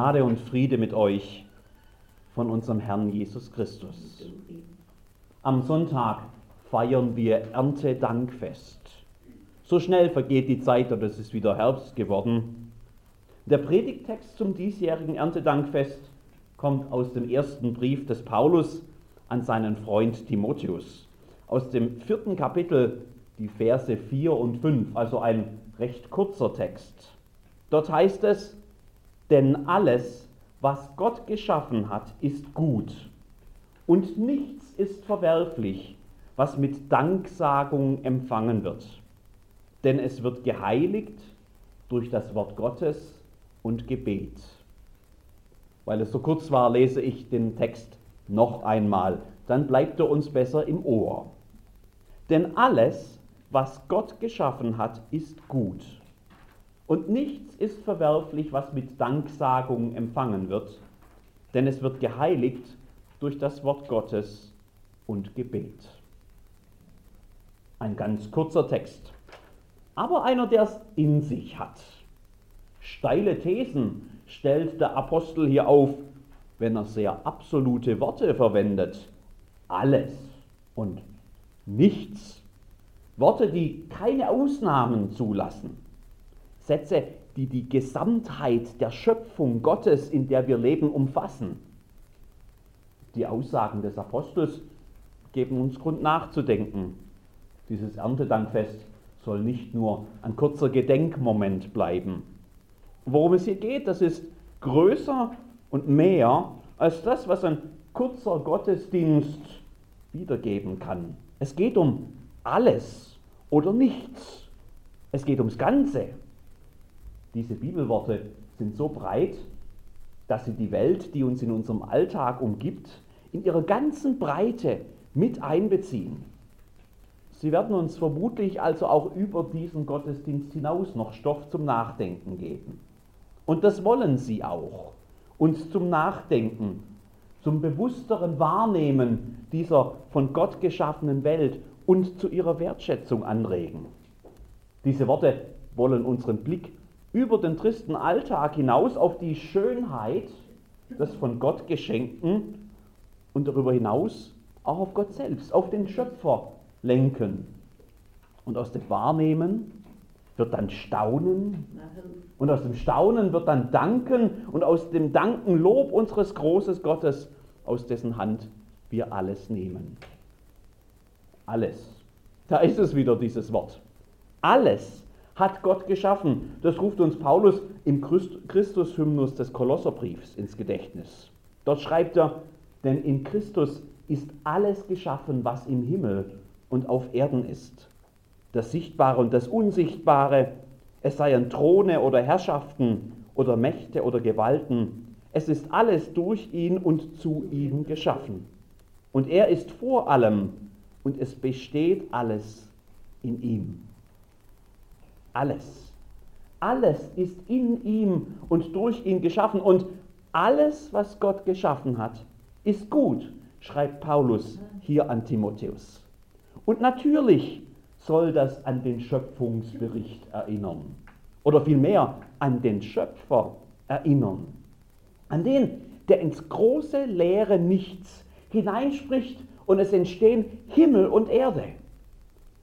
Gnade und Friede mit euch von unserem Herrn Jesus Christus. Am Sonntag feiern wir Erntedankfest. So schnell vergeht die Zeit und es ist wieder Herbst geworden. Der Predigtext zum diesjährigen Erntedankfest kommt aus dem ersten Brief des Paulus an seinen Freund Timotheus. Aus dem vierten Kapitel, die Verse 4 und 5, also ein recht kurzer Text. Dort heißt es, denn alles, was Gott geschaffen hat, ist gut. Und nichts ist verwerflich, was mit Danksagung empfangen wird. Denn es wird geheiligt durch das Wort Gottes und Gebet. Weil es so kurz war, lese ich den Text noch einmal. Dann bleibt er uns besser im Ohr. Denn alles, was Gott geschaffen hat, ist gut. Und nichts ist verwerflich, was mit Danksagung empfangen wird, denn es wird geheiligt durch das Wort Gottes und Gebet. Ein ganz kurzer Text, aber einer, der es in sich hat. Steile Thesen stellt der Apostel hier auf, wenn er sehr absolute Worte verwendet. Alles und nichts. Worte, die keine Ausnahmen zulassen. Sätze, die die Gesamtheit der Schöpfung Gottes, in der wir leben, umfassen. Die Aussagen des Apostels geben uns Grund nachzudenken. Dieses Erntedankfest soll nicht nur ein kurzer Gedenkmoment bleiben. Worum es hier geht, das ist größer und mehr als das, was ein kurzer Gottesdienst wiedergeben kann. Es geht um alles oder nichts. Es geht ums Ganze. Diese Bibelworte sind so breit, dass sie die Welt, die uns in unserem Alltag umgibt, in ihrer ganzen Breite mit einbeziehen. Sie werden uns vermutlich also auch über diesen Gottesdienst hinaus noch Stoff zum Nachdenken geben. Und das wollen sie auch, uns zum Nachdenken, zum bewussteren Wahrnehmen dieser von Gott geschaffenen Welt und zu ihrer Wertschätzung anregen. Diese Worte wollen unseren Blick über den tristen Alltag hinaus auf die Schönheit des von Gott geschenkten und darüber hinaus auch auf Gott selbst, auf den Schöpfer lenken. Und aus dem Wahrnehmen wird dann Staunen und aus dem Staunen wird dann Danken und aus dem Danken Lob unseres großen Gottes, aus dessen Hand wir alles nehmen. Alles. Da ist es wieder dieses Wort. Alles hat Gott geschaffen. Das ruft uns Paulus im Christus-Hymnus des Kolosserbriefs ins Gedächtnis. Dort schreibt er, denn in Christus ist alles geschaffen, was im Himmel und auf Erden ist. Das Sichtbare und das Unsichtbare, es seien Throne oder Herrschaften oder Mächte oder Gewalten, es ist alles durch ihn und zu ihm geschaffen. Und er ist vor allem und es besteht alles in ihm. Alles. Alles ist in ihm und durch ihn geschaffen. Und alles, was Gott geschaffen hat, ist gut, schreibt Paulus hier an Timotheus. Und natürlich soll das an den Schöpfungsbericht erinnern. Oder vielmehr an den Schöpfer erinnern. An den, der ins große leere Nichts hineinspricht und es entstehen Himmel und Erde.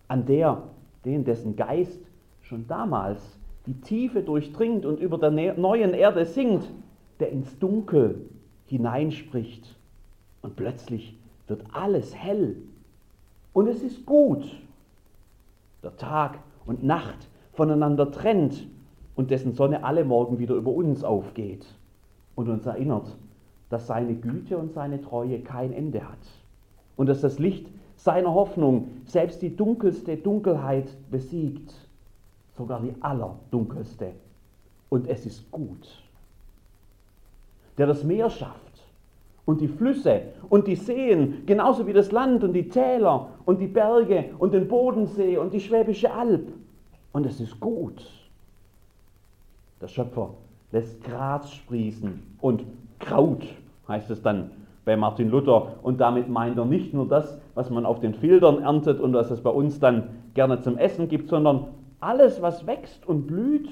An der, den dessen Geist schon damals die Tiefe durchdringt und über der ne-, neuen Erde singt, der ins Dunkel hineinspricht. Und plötzlich wird alles hell. Und es ist gut. Der Tag und Nacht voneinander trennt und dessen Sonne alle Morgen wieder über uns aufgeht und uns erinnert, dass seine Güte und seine Treue kein Ende hat und dass das Licht seiner Hoffnung selbst die dunkelste Dunkelheit besiegt sogar die allerdunkelste. Und es ist gut. Der das Meer schafft und die Flüsse und die Seen, genauso wie das Land und die Täler und die Berge und den Bodensee und die Schwäbische Alb. Und es ist gut. Der Schöpfer lässt Gras sprießen und Kraut, heißt es dann bei Martin Luther. Und damit meint er nicht nur das, was man auf den Filtern erntet und was es bei uns dann gerne zum Essen gibt, sondern alles, was wächst und blüht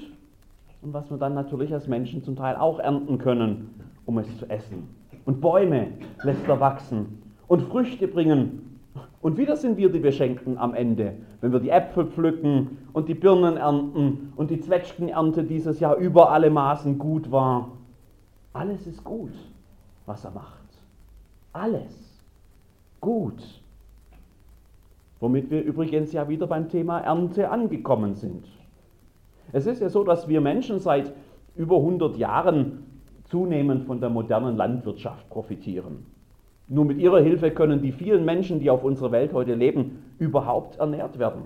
und was wir dann natürlich als Menschen zum Teil auch ernten können, um es zu essen. Und Bäume lässt er wachsen und Früchte bringen. Und wieder sind wir die Beschenkten am Ende, wenn wir die Äpfel pflücken und die Birnen ernten und die Zwetschgenernte dieses Jahr über alle Maßen gut war. Alles ist gut, was er macht. Alles gut. Womit wir übrigens ja wieder beim Thema Ernte angekommen sind. Es ist ja so, dass wir Menschen seit über 100 Jahren zunehmend von der modernen Landwirtschaft profitieren. Nur mit ihrer Hilfe können die vielen Menschen, die auf unserer Welt heute leben, überhaupt ernährt werden.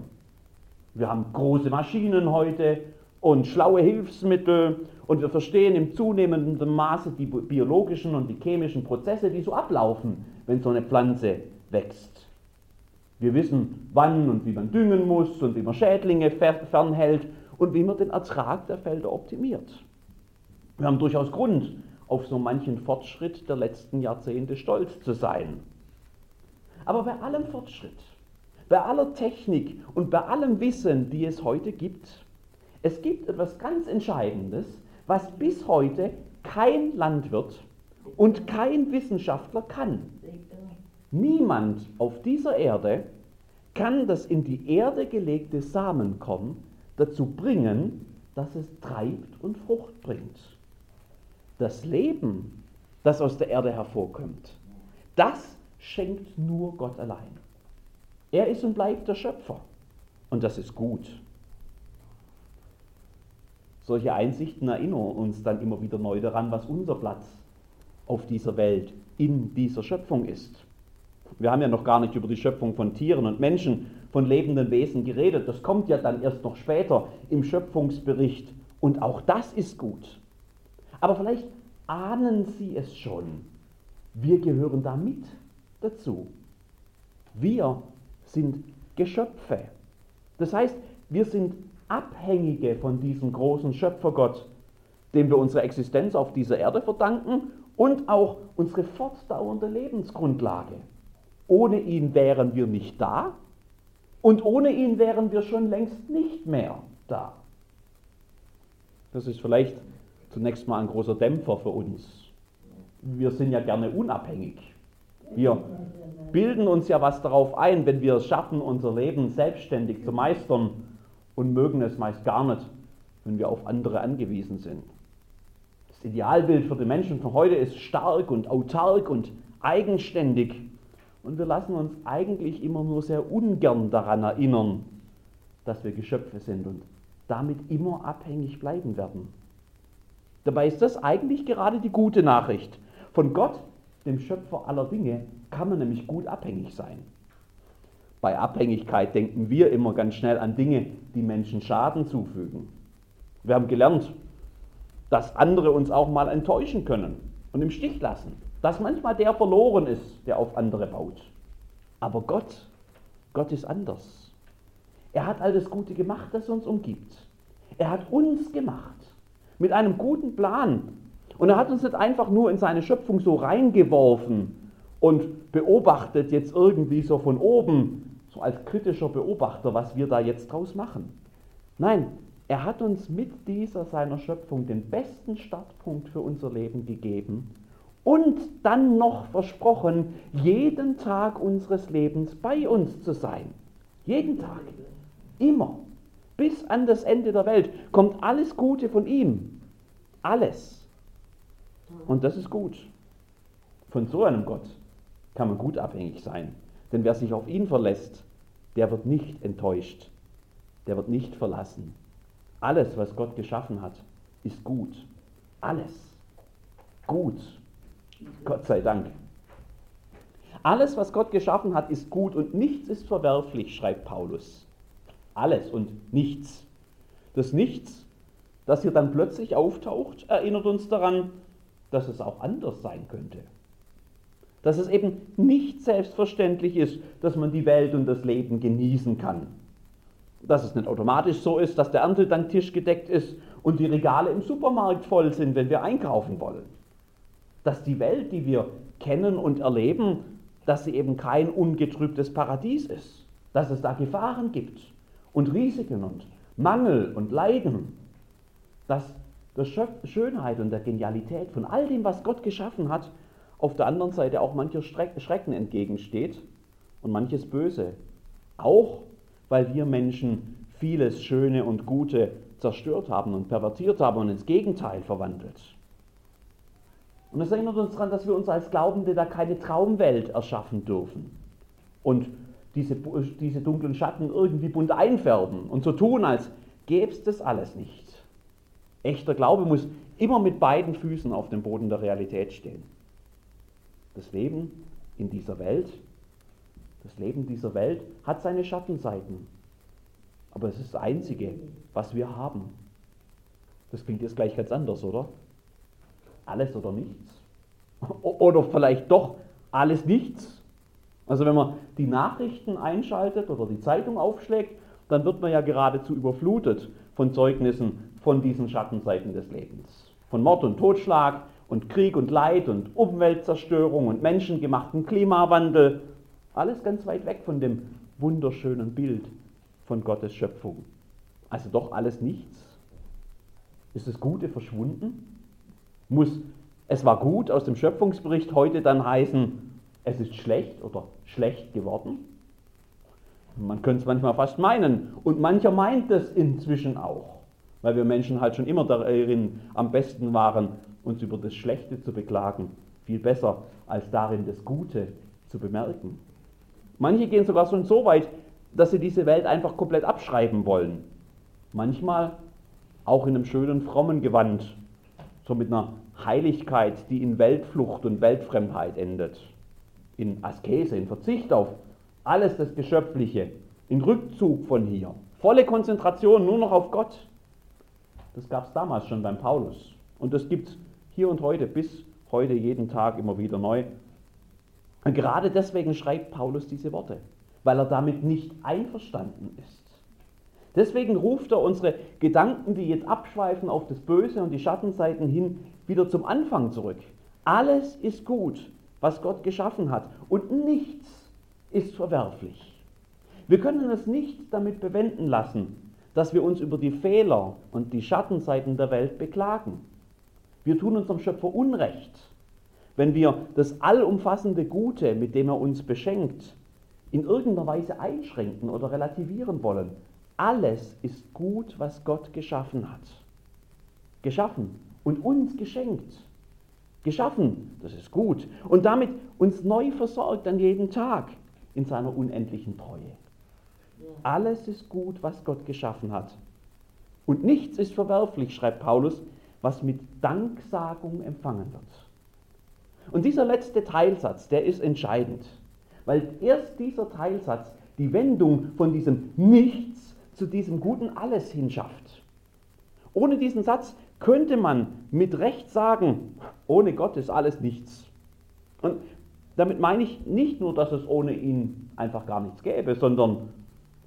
Wir haben große Maschinen heute und schlaue Hilfsmittel und wir verstehen im zunehmenden Maße die biologischen und die chemischen Prozesse, die so ablaufen, wenn so eine Pflanze wächst. Wir wissen, wann und wie man düngen muss und wie man Schädlinge fernhält und wie man den Ertrag der Felder optimiert. Wir haben durchaus Grund, auf so manchen Fortschritt der letzten Jahrzehnte stolz zu sein. Aber bei allem Fortschritt, bei aller Technik und bei allem Wissen, die es heute gibt, es gibt etwas ganz Entscheidendes, was bis heute kein Landwirt und kein Wissenschaftler kann. Niemand auf dieser Erde kann das in die Erde gelegte Samenkorn dazu bringen, dass es treibt und Frucht bringt. Das Leben, das aus der Erde hervorkommt, das schenkt nur Gott allein. Er ist und bleibt der Schöpfer. Und das ist gut. Solche Einsichten erinnern uns dann immer wieder neu daran, was unser Platz auf dieser Welt, in dieser Schöpfung ist. Wir haben ja noch gar nicht über die Schöpfung von Tieren und Menschen, von lebenden Wesen geredet. Das kommt ja dann erst noch später im Schöpfungsbericht. Und auch das ist gut. Aber vielleicht ahnen Sie es schon. Wir gehören da mit dazu. Wir sind Geschöpfe. Das heißt, wir sind Abhängige von diesem großen Schöpfergott, dem wir unsere Existenz auf dieser Erde verdanken und auch unsere fortdauernde Lebensgrundlage. Ohne ihn wären wir nicht da und ohne ihn wären wir schon längst nicht mehr da. Das ist vielleicht zunächst mal ein großer Dämpfer für uns. Wir sind ja gerne unabhängig. Wir bilden uns ja was darauf ein, wenn wir es schaffen, unser Leben selbstständig zu meistern und mögen es meist gar nicht, wenn wir auf andere angewiesen sind. Das Idealbild für die Menschen von heute ist stark und autark und eigenständig. Und wir lassen uns eigentlich immer nur sehr ungern daran erinnern, dass wir Geschöpfe sind und damit immer abhängig bleiben werden. Dabei ist das eigentlich gerade die gute Nachricht. Von Gott, dem Schöpfer aller Dinge, kann man nämlich gut abhängig sein. Bei Abhängigkeit denken wir immer ganz schnell an Dinge, die Menschen Schaden zufügen. Wir haben gelernt, dass andere uns auch mal enttäuschen können und im Stich lassen dass manchmal der verloren ist, der auf andere baut. Aber Gott, Gott ist anders. Er hat all das Gute gemacht, das uns umgibt. Er hat uns gemacht mit einem guten Plan. Und er hat uns nicht einfach nur in seine Schöpfung so reingeworfen und beobachtet jetzt irgendwie so von oben, so als kritischer Beobachter, was wir da jetzt draus machen. Nein, er hat uns mit dieser seiner Schöpfung den besten Startpunkt für unser Leben gegeben und dann noch versprochen, jeden Tag unseres Lebens bei uns zu sein. Jeden Tag. Immer. Bis an das Ende der Welt kommt alles Gute von ihm. Alles. Und das ist gut. Von so einem Gott kann man gut abhängig sein. Denn wer sich auf ihn verlässt, der wird nicht enttäuscht. Der wird nicht verlassen. Alles, was Gott geschaffen hat, ist gut. Alles. Gut. Gott sei Dank. Alles, was Gott geschaffen hat, ist gut und nichts ist verwerflich, schreibt Paulus. Alles und nichts. Das Nichts, das hier dann plötzlich auftaucht, erinnert uns daran, dass es auch anders sein könnte. Dass es eben nicht selbstverständlich ist, dass man die Welt und das Leben genießen kann. Dass es nicht automatisch so ist, dass der Erntedanktisch gedeckt ist und die Regale im Supermarkt voll sind, wenn wir einkaufen wollen dass die Welt, die wir kennen und erleben, dass sie eben kein ungetrübtes Paradies ist, dass es da Gefahren gibt und Risiken und Mangel und Leiden, dass der Schönheit und der Genialität von all dem, was Gott geschaffen hat, auf der anderen Seite auch mancher Schrecken entgegensteht und manches Böse. Auch weil wir Menschen vieles Schöne und Gute zerstört haben und pervertiert haben und ins Gegenteil verwandelt. Und es erinnert uns daran, dass wir uns als Glaubende da keine Traumwelt erschaffen dürfen und diese, diese dunklen Schatten irgendwie bunt einfärben und so tun, als gäbe es das alles nicht. Echter Glaube muss immer mit beiden Füßen auf dem Boden der Realität stehen. Das Leben in dieser Welt, das Leben dieser Welt hat seine Schattenseiten. Aber es ist das Einzige, was wir haben. Das klingt jetzt gleich ganz anders, oder? Alles oder nichts. Oder vielleicht doch alles nichts. Also wenn man die Nachrichten einschaltet oder die Zeitung aufschlägt, dann wird man ja geradezu überflutet von Zeugnissen von diesen Schattenseiten des Lebens. Von Mord und Totschlag und Krieg und Leid und Umweltzerstörung und menschengemachten Klimawandel. Alles ganz weit weg von dem wunderschönen Bild von Gottes Schöpfung. Also doch alles nichts. Ist das Gute verschwunden? Muss es war gut aus dem Schöpfungsbericht heute dann heißen, es ist schlecht oder schlecht geworden? Man könnte es manchmal fast meinen. Und mancher meint es inzwischen auch, weil wir Menschen halt schon immer darin am besten waren, uns über das Schlechte zu beklagen. Viel besser als darin das Gute zu bemerken. Manche gehen sogar schon so weit, dass sie diese Welt einfach komplett abschreiben wollen. Manchmal auch in einem schönen, frommen Gewand, so mit einer Heiligkeit, die in Weltflucht und Weltfremdheit endet. In Askese, in Verzicht auf alles das Geschöpfliche, in Rückzug von hier. Volle Konzentration nur noch auf Gott. Das gab es damals schon beim Paulus. Und das gibt es hier und heute, bis heute jeden Tag immer wieder neu. Und gerade deswegen schreibt Paulus diese Worte weil er damit nicht einverstanden ist. Deswegen ruft er unsere Gedanken, die jetzt abschweifen auf das Böse und die Schattenseiten hin, wieder zum Anfang zurück. Alles ist gut, was Gott geschaffen hat und nichts ist verwerflich. Wir können es nicht damit bewenden lassen, dass wir uns über die Fehler und die Schattenseiten der Welt beklagen. Wir tun unserem Schöpfer Unrecht, wenn wir das allumfassende Gute, mit dem er uns beschenkt, in irgendeiner Weise einschränken oder relativieren wollen. Alles ist gut, was Gott geschaffen hat. Geschaffen und uns geschenkt. Geschaffen, das ist gut. Und damit uns neu versorgt an jedem Tag in seiner unendlichen Treue. Alles ist gut, was Gott geschaffen hat. Und nichts ist verwerflich, schreibt Paulus, was mit Danksagung empfangen wird. Und dieser letzte Teilsatz, der ist entscheidend weil erst dieser Teilsatz die Wendung von diesem Nichts zu diesem guten Alles hinschafft. Ohne diesen Satz könnte man mit Recht sagen, ohne Gott ist alles nichts. Und damit meine ich nicht nur, dass es ohne ihn einfach gar nichts gäbe, sondern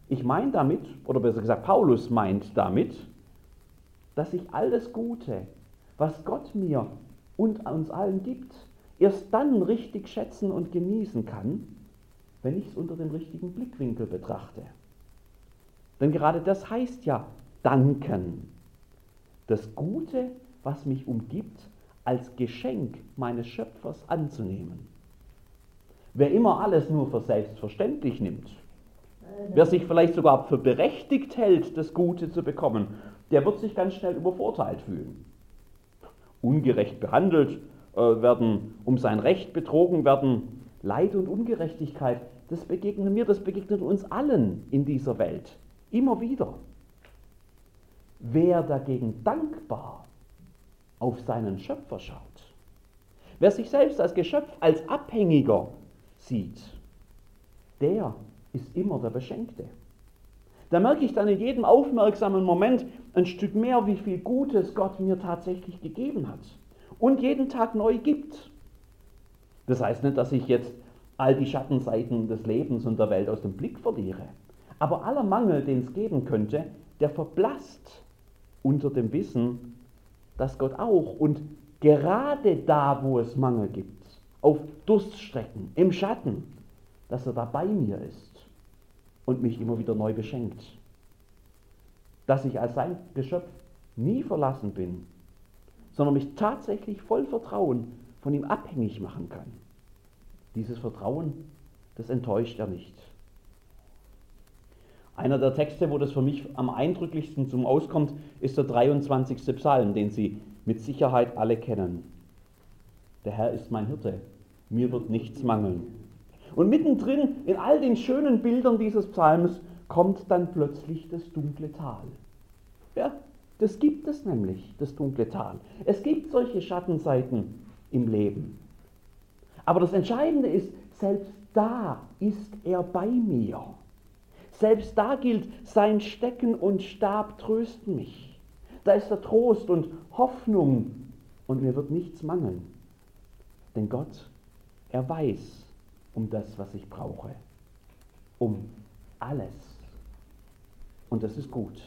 ich meine damit, oder besser gesagt, Paulus meint damit, dass ich alles Gute, was Gott mir und uns allen gibt, erst dann richtig schätzen und genießen kann, wenn ich es unter dem richtigen Blickwinkel betrachte. Denn gerade das heißt ja danken. Das Gute, was mich umgibt, als Geschenk meines Schöpfers anzunehmen. Wer immer alles nur für selbstverständlich nimmt, wer sich vielleicht sogar für berechtigt hält, das Gute zu bekommen, der wird sich ganz schnell übervorteilt fühlen. Ungerecht behandelt äh, werden, um sein Recht betrogen werden, Leid und Ungerechtigkeit das begegnet mir, das begegnet uns allen in dieser Welt. Immer wieder. Wer dagegen dankbar auf seinen Schöpfer schaut, wer sich selbst als Geschöpf, als Abhängiger sieht, der ist immer der Beschenkte. Da merke ich dann in jedem aufmerksamen Moment ein Stück mehr, wie viel Gutes Gott mir tatsächlich gegeben hat und jeden Tag neu gibt. Das heißt nicht, dass ich jetzt all die Schattenseiten des Lebens und der Welt aus dem Blick verliere. Aber aller Mangel, den es geben könnte, der verblasst unter dem Wissen, dass Gott auch und gerade da, wo es Mangel gibt, auf Durststrecken, im Schatten, dass er da bei mir ist und mich immer wieder neu beschenkt. Dass ich als sein Geschöpf nie verlassen bin sondern mich tatsächlich voll Vertrauen von ihm abhängig machen kann. Dieses Vertrauen, das enttäuscht er nicht. Einer der Texte, wo das für mich am eindrücklichsten zum Auskommt, ist der 23. Psalm, den Sie mit Sicherheit alle kennen. Der Herr ist mein Hirte, mir wird nichts mangeln. Und mittendrin in all den schönen Bildern dieses Psalms kommt dann plötzlich das dunkle Tal. Ja, das gibt es nämlich, das dunkle Tal. Es gibt solche Schattenseiten im Leben. Aber das Entscheidende ist, selbst da ist er bei mir. Selbst da gilt, sein Stecken und Stab trösten mich. Da ist der Trost und Hoffnung und mir wird nichts mangeln. Denn Gott, er weiß um das, was ich brauche. Um alles. Und das ist gut.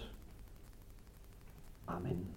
Amen.